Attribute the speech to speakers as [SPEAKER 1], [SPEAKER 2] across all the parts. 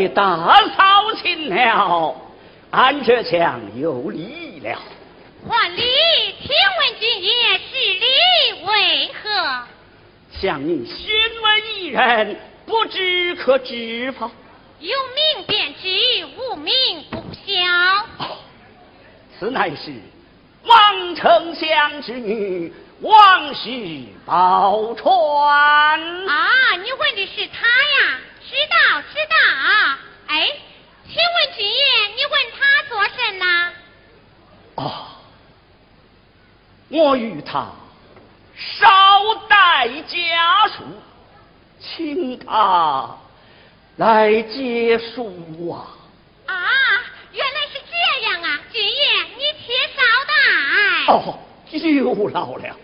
[SPEAKER 1] 为大嫂请了，安这将有礼了。
[SPEAKER 2] 还礼，请问今夜是礼为何？
[SPEAKER 1] 向你询问一人，不知可知否？
[SPEAKER 2] 有名便知，无名不晓。
[SPEAKER 1] 此乃是王丞相之女王氏宝钏。
[SPEAKER 2] 啊，你问的是他呀？知道，知道。哎，请问君爷，你问他做甚呢？
[SPEAKER 1] 哦，我与他捎带家书，请他来接书啊。
[SPEAKER 2] 啊，原来是这样啊，君爷，你且稍
[SPEAKER 1] 待。哦，有劳了。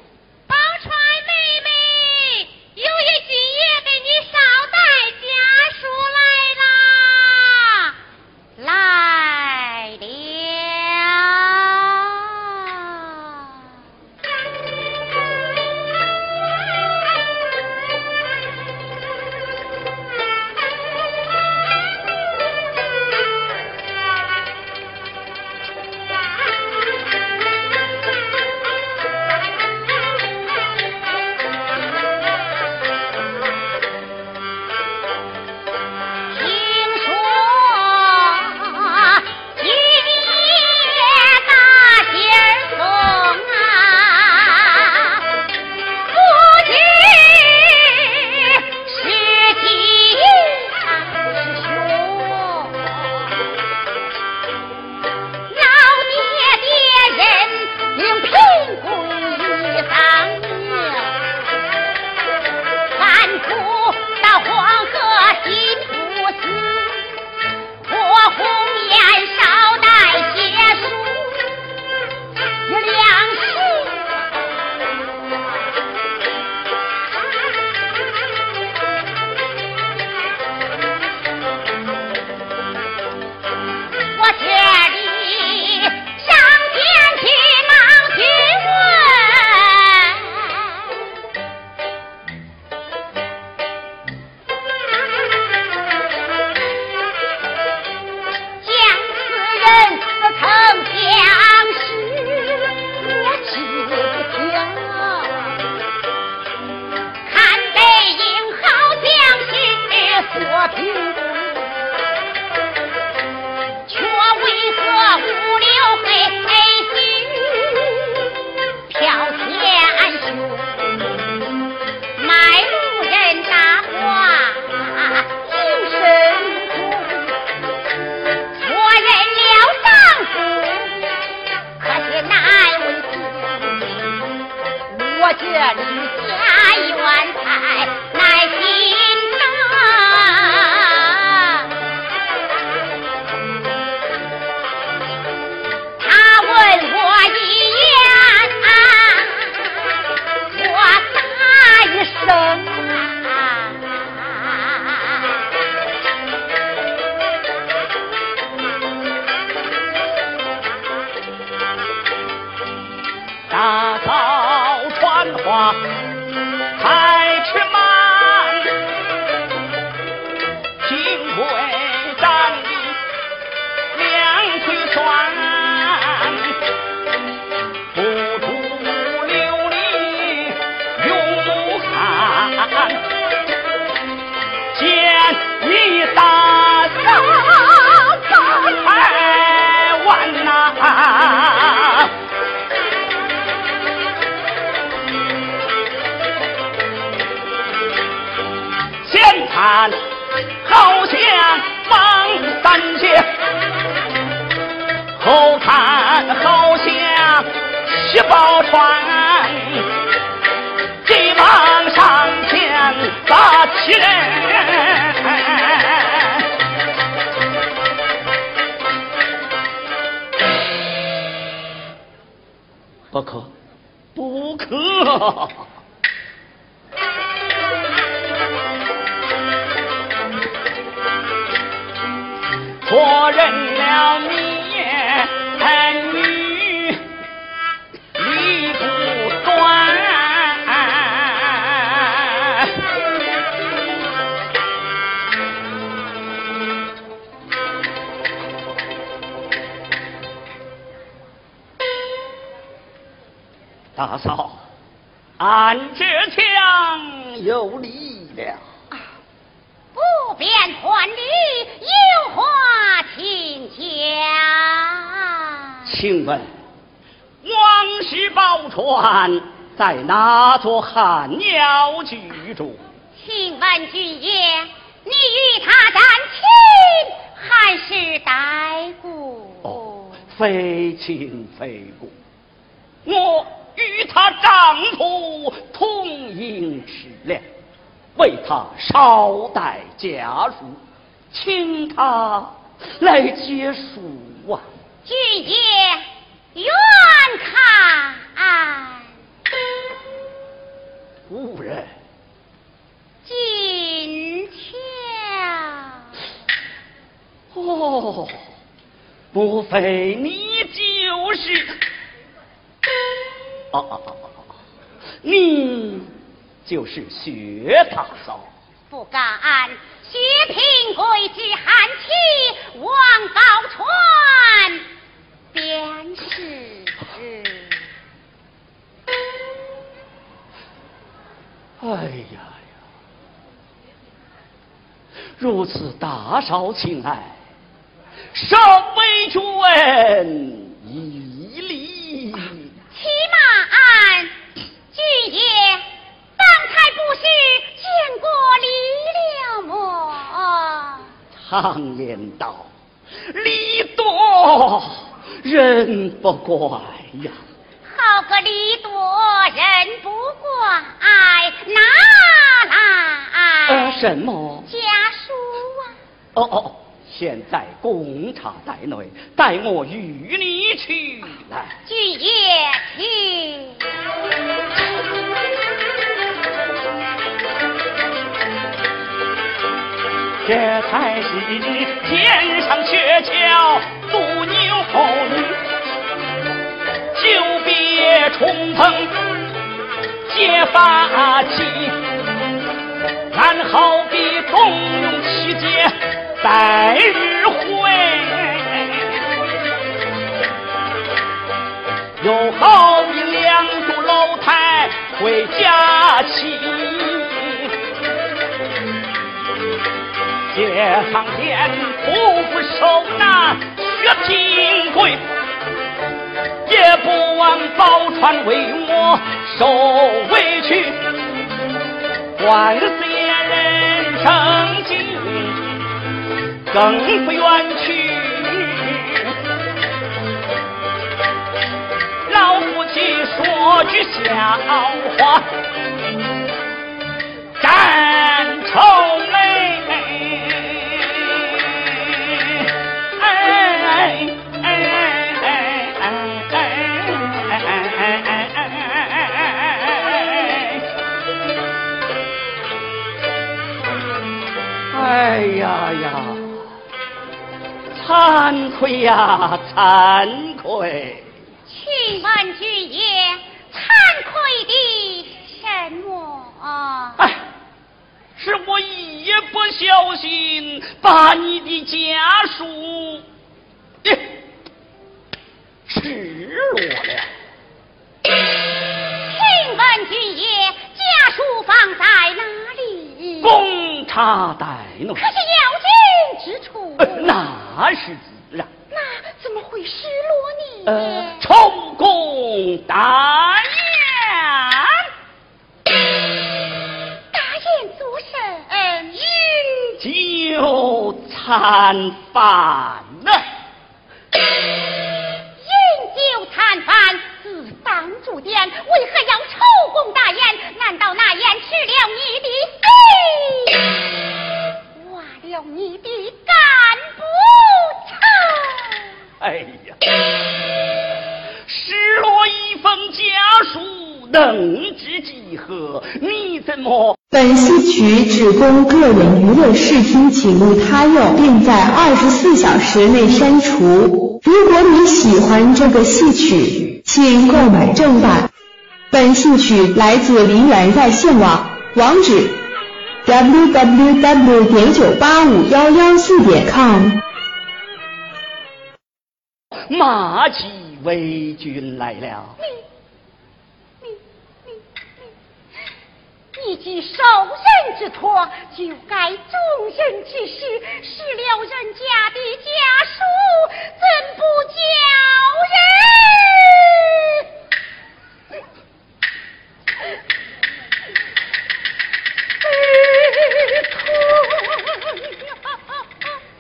[SPEAKER 1] 不可，不可！不
[SPEAKER 2] 便还礼，有话请讲。
[SPEAKER 1] 请问，王氏宝钏在哪座汉鸟居住？
[SPEAKER 2] 请问君爷，你与他战亲还是代故？
[SPEAKER 1] 哦，非亲非故。我与他丈夫同饮吃粮。为他捎带家属，请他来接书啊！
[SPEAKER 2] 君爷远看，
[SPEAKER 1] 无人
[SPEAKER 2] 金
[SPEAKER 1] 瞧，哦，莫非你就是？哦哦哦哦哦，你。就是薛大嫂，
[SPEAKER 2] 不敢。薛平贵之寒妻王宝钏，便是。
[SPEAKER 1] 哎呀呀！如此大少情爱，稍微君一礼。
[SPEAKER 2] 起码，君爷。不是见过礼了么？
[SPEAKER 1] 常言道，礼多人不怪呀。
[SPEAKER 2] 好个礼多人不怪，拿来。
[SPEAKER 1] 呃，什么？
[SPEAKER 2] 家书啊。
[SPEAKER 1] 哦哦，现在公差在内，待我与你去来。
[SPEAKER 2] 君爷去。
[SPEAKER 1] 这才是天上鹊桥渡牛后，久别重逢结发妻，俺好比冬泳七节待日回，又好比两柱楼台回家期。街上见不不受难，薛平贵，也不枉宝钏为我受委屈。万岁人生境，更不愿去。老夫妻说句笑话，战愁呀呀，惭愧呀，惭愧！
[SPEAKER 2] 请问君爷，惭愧的什么？
[SPEAKER 1] 哎，是我一不小心把你的家书失落了。
[SPEAKER 2] 请问君爷，家书放在哪里？
[SPEAKER 1] 公差带喏。
[SPEAKER 2] 可
[SPEAKER 1] 那是自然。
[SPEAKER 2] 那怎么会失落
[SPEAKER 1] 呢？呃，充公大
[SPEAKER 2] 宴。大宴做甚？
[SPEAKER 1] 饮酒餐饭呢？
[SPEAKER 2] 饮酒餐饭自当。住店，为何要抽功大宴？难道那宴吃了你的
[SPEAKER 1] 哎呀，失落一封家书，能知几何？你怎么？
[SPEAKER 3] 本戏曲只供个人娱乐，视听请勿他用，并在二十四小时内删除。如果你喜欢这个戏曲，请购买正版。本戏曲来自梨园在线网，网址：www. 点九八五幺幺四点 com。
[SPEAKER 1] 马季为君来了。
[SPEAKER 2] 你既受人之托，就该忠人之事，失了人家的家书，怎不
[SPEAKER 1] 叫人？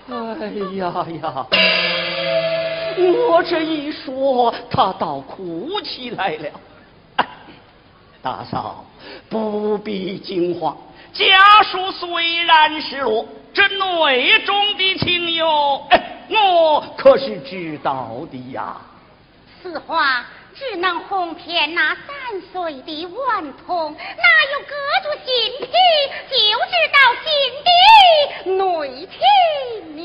[SPEAKER 1] 哎呀呀！我这一说，他倒哭起来了。大嫂。不必惊慌，家书虽然失落，这内中的情由，我可是知道的呀。
[SPEAKER 2] 此话只能哄骗那三岁的顽童，哪有隔住心皮就知道心的内
[SPEAKER 1] 情呢？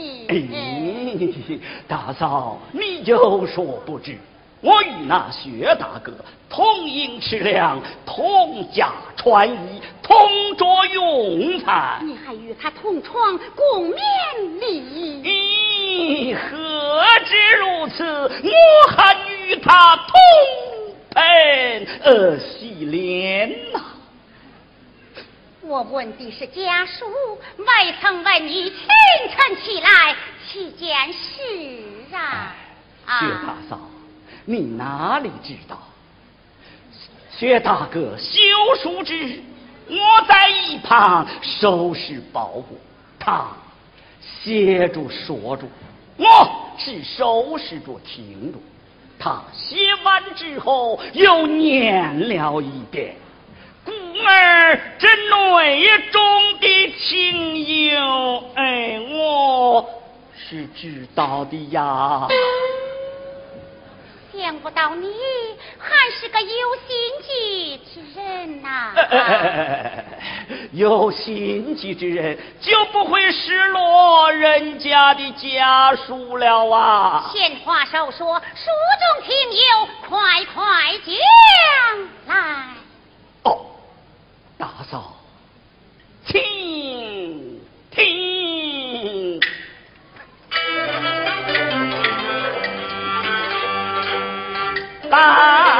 [SPEAKER 1] 大嫂，你就说不知。我与那薛大哥同饮吃粮，同家穿衣，同桌用餐。
[SPEAKER 2] 你还与他同床共眠哩？
[SPEAKER 1] 咦，何止如此，我还与他同盆呃洗脸呐！
[SPEAKER 2] 我问的是家书，未曾问你清晨起来七件事啊！
[SPEAKER 1] 薛大嫂。你哪里知道？薛大哥修书之，我在一旁收拾包裹，他写着说着，我是收拾着听着。他写完之后又念了一遍，故而这内中的情由，哎，我是知道的呀。
[SPEAKER 2] 想不到你还是个有心计之人呐！
[SPEAKER 1] 有心计之人就不会失落人家的家书了啊！
[SPEAKER 2] 闲话少说，书中情由，快快讲来。
[SPEAKER 1] 哦，大嫂，请听。大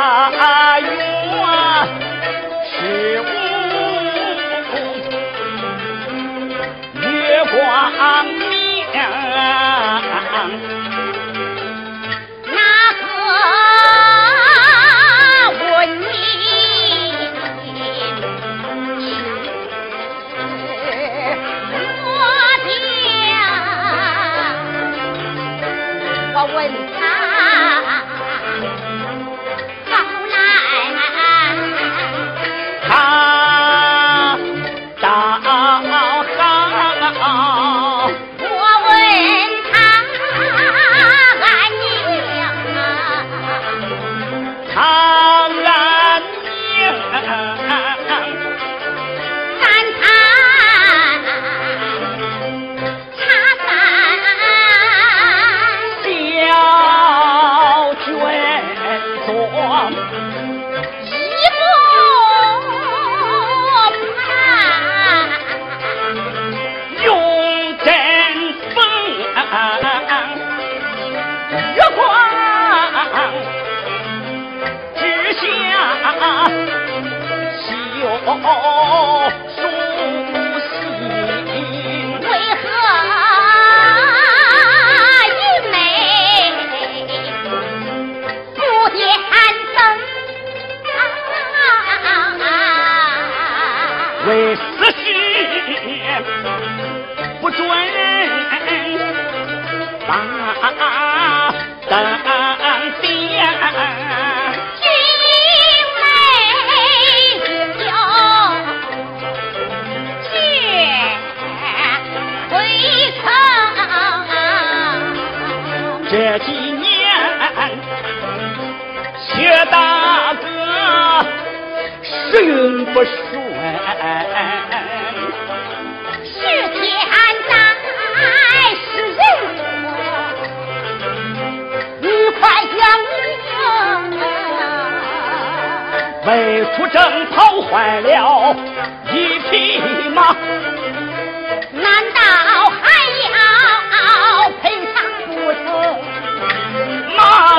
[SPEAKER 1] 马。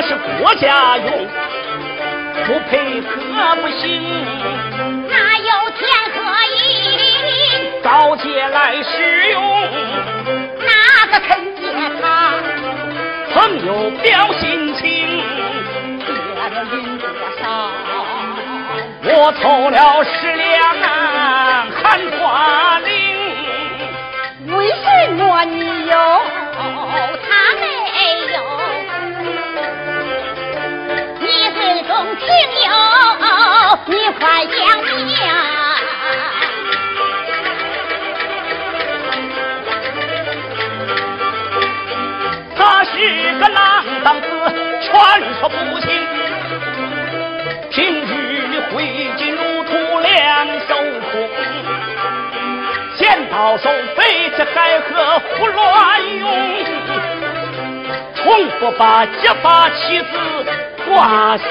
[SPEAKER 1] 是国家用，不配可不行。
[SPEAKER 2] 哪有天和地
[SPEAKER 1] 高阶来使用？
[SPEAKER 2] 哪个肯借他？
[SPEAKER 1] 朋友表心情，
[SPEAKER 2] 别领多少？
[SPEAKER 1] 我凑了十两寒花翎。
[SPEAKER 2] 为什么你有，他没有？你最重情友，你快讲明。
[SPEAKER 1] 他是个浪荡子，传说不清。平日里挥金如土，两手空，见到手飞起海河胡乱涌，从不把结发妻子。挂心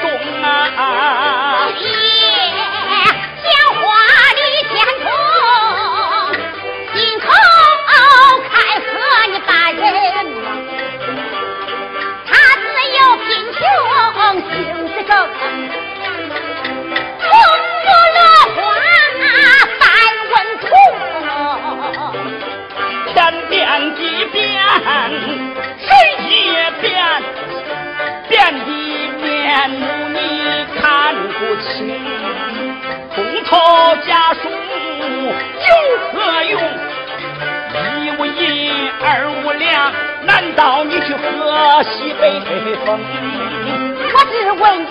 [SPEAKER 1] 中啊！
[SPEAKER 2] 爹，讲话的天通，心口开河你把人
[SPEAKER 1] 难道你去喝西北风？
[SPEAKER 2] 我只问你，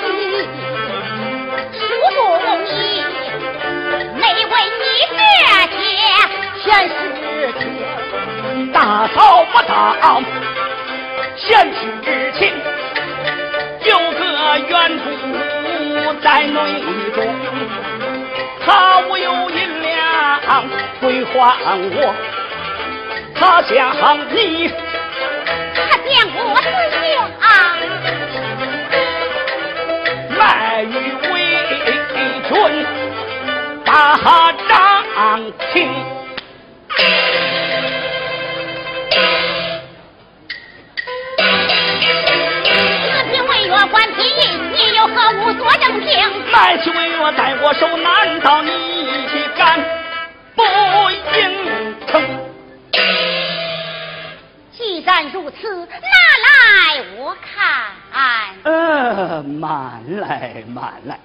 [SPEAKER 2] 书不容易，没问你这些闲事情。
[SPEAKER 1] 大嫂不当，贤之情。有个冤夫在内中，他无有银两归还我，他将你，
[SPEAKER 2] 他将我自啊，
[SPEAKER 1] 卖于为君大张庭。
[SPEAKER 2] 何物做正经？
[SPEAKER 1] 卖起为我在我手，难道你敢不应承？
[SPEAKER 2] 既然如此，拿来我看。
[SPEAKER 1] 呃，慢来慢来，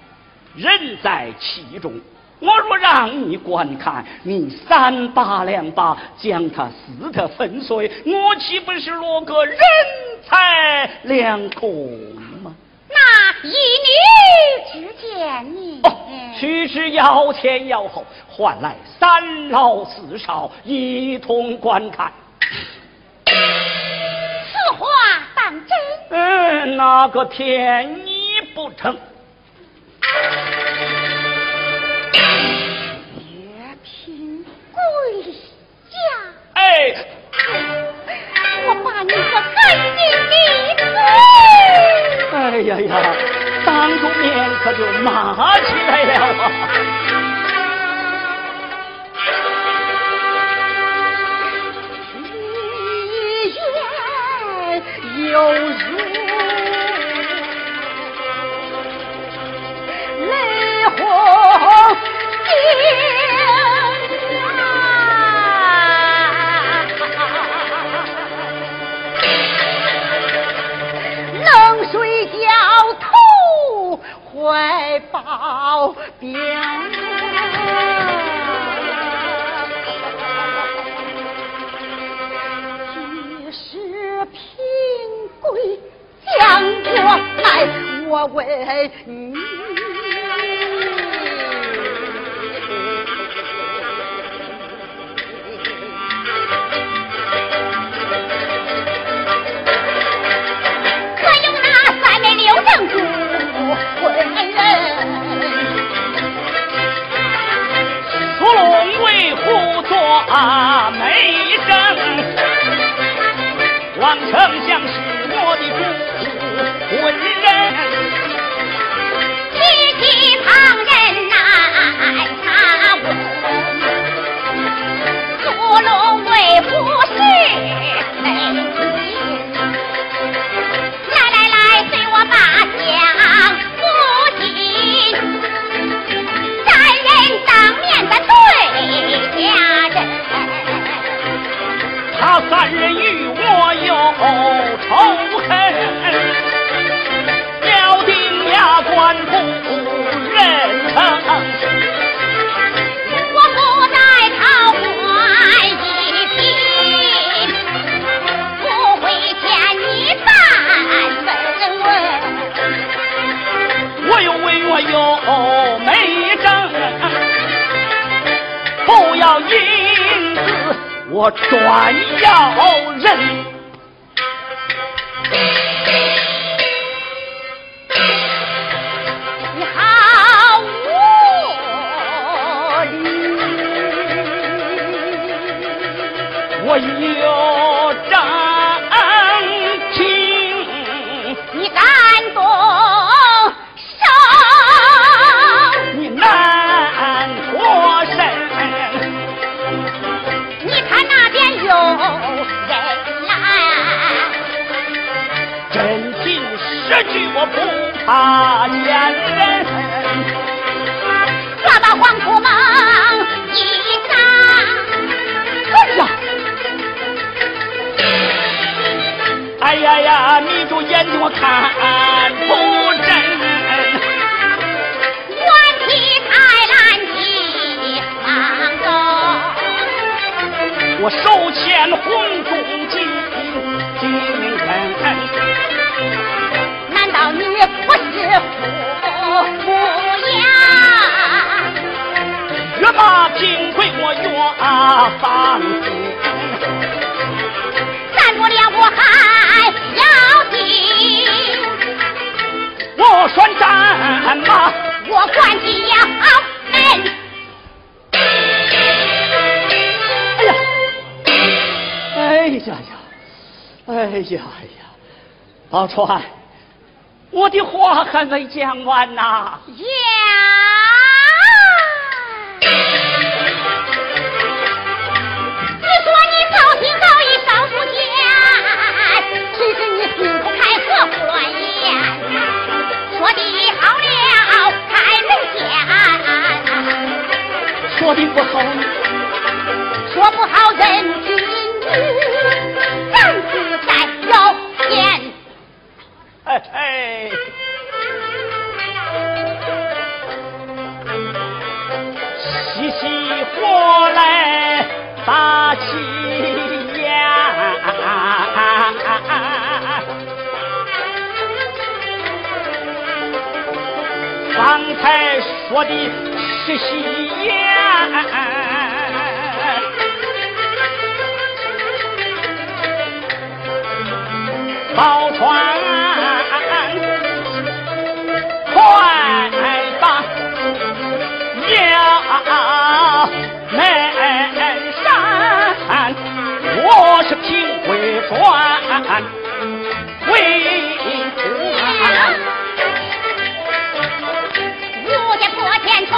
[SPEAKER 1] 人在其中。我若让你观看，你三把两把将他撕得粉碎，我岂不是落个人财两空吗？
[SPEAKER 2] 那一女之见你，哦
[SPEAKER 1] 须知要前要后，换来三老四少一同观看。
[SPEAKER 2] 当真？
[SPEAKER 1] 嗯，哪个骗你不成？
[SPEAKER 2] 越品贵家。
[SPEAKER 1] 哎，
[SPEAKER 2] 我把你个干净的
[SPEAKER 1] 嘴！哎呀呀，当着面可就骂起来了啊！
[SPEAKER 2] 仇恨，咬定牙关不认生。我不在桃花一品，不会欠你
[SPEAKER 1] 三分。我又问，我有没争，不要银子，我专要人。不怕见人，
[SPEAKER 2] 抓到黄土猛一扎。
[SPEAKER 1] 哎呀！哎呀呀！你就眼睛我看不真。
[SPEAKER 2] 我踢开蓝旗芒
[SPEAKER 1] 走，我手牵红中金金
[SPEAKER 2] 你不是父母呀？
[SPEAKER 1] 越马平归我越放心，
[SPEAKER 2] 咱不了我还要紧。
[SPEAKER 1] 我算战马，
[SPEAKER 2] 我管你要门。
[SPEAKER 1] 哎呀，哎呀呀，哎呀呀，宝钏。我的话还没讲完呐！
[SPEAKER 2] 呀，你说你高兴早已少不见，其实你心口开河不乱言，说的好了开门见，
[SPEAKER 1] 说的不好，
[SPEAKER 2] 说不好人君
[SPEAKER 1] 打起烟，方才说的是戏言。宝钏，快把衙门贵专为官。
[SPEAKER 2] 我家破天从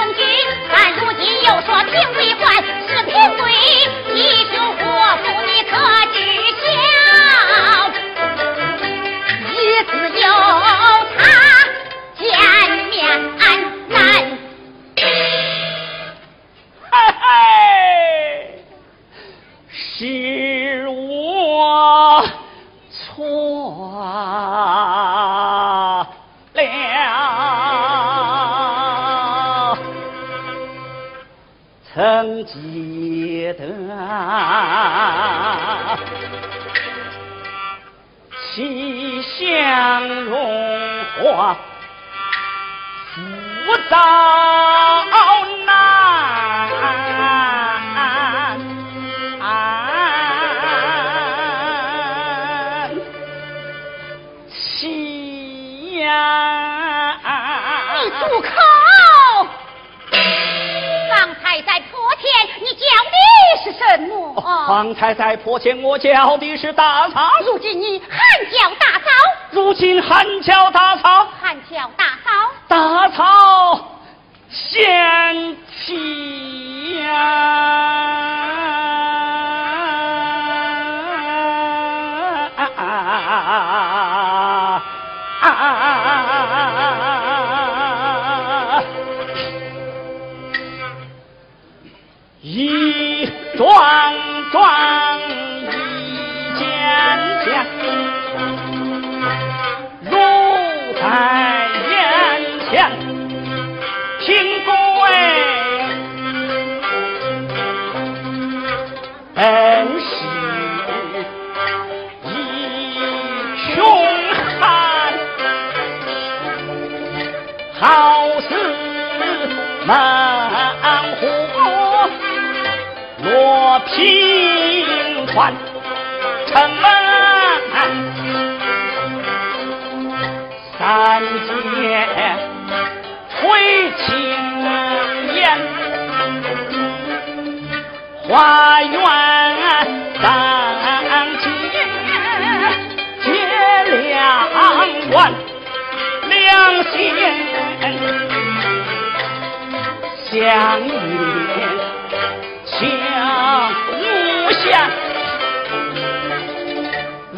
[SPEAKER 2] 才在破
[SPEAKER 1] 前，我叫的是大嫂。
[SPEAKER 2] 如今你喊叫大嫂。
[SPEAKER 1] 如今喊叫大嫂。相依相无限，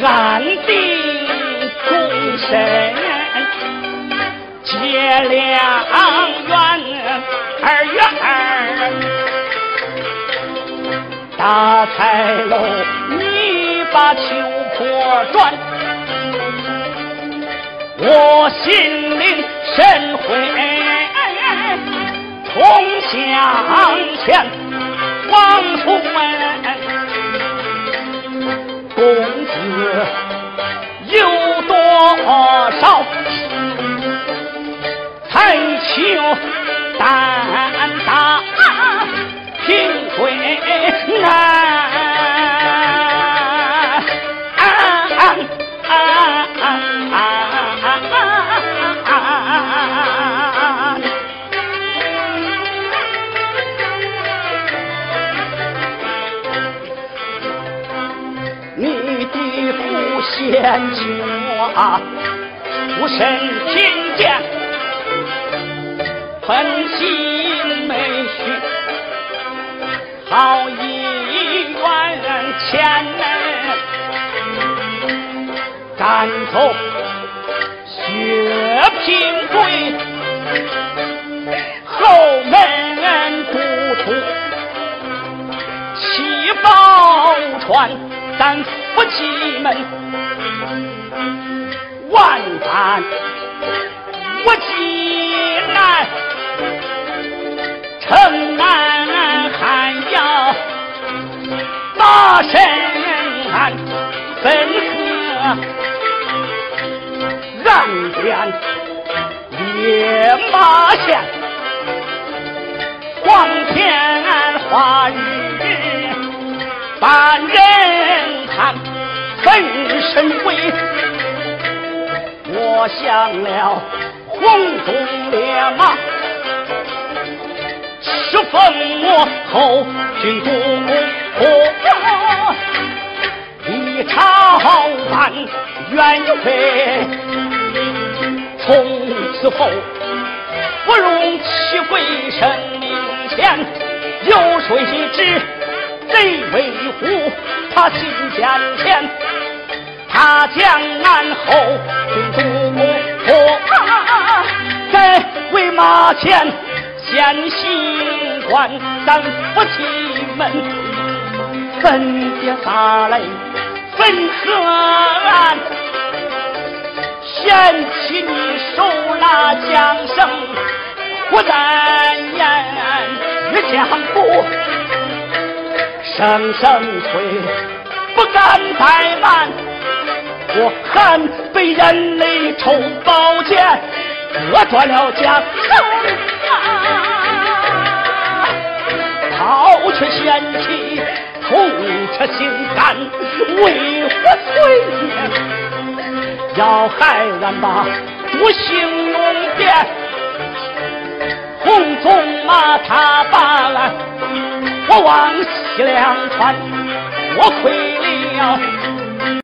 [SPEAKER 1] 安定终身结良缘二月二，大彩楼你把秋波转。我心领神会，同向前王出门，公子有多少？才求胆大平贵难。眼睛啊，无声听见分心没绪，好一员前门赶走薛平贵，后门不出起宝船，咱夫妻们。万般无计难，城南汉要大神安，分河让边野马县，黄天化日半人看，分身为。我想了黄忠烈马，是奉我后军国，一朝办冤会，从此后不容其鬼神灵前，有谁知贼为虎，他心间甜，他将俺后军在为马前先行官，咱夫妻们分别洒泪分河岸，嫌弃你手拿缰绳不但言越江湖，声声催不敢怠慢。我还被人类抽宝剑，割断了缰绳啊！抛却仙气，痛彻心肝，为何岁月要害俺吧？不幸弄变，红鬃马踏把俺，我往西凉川，我亏了。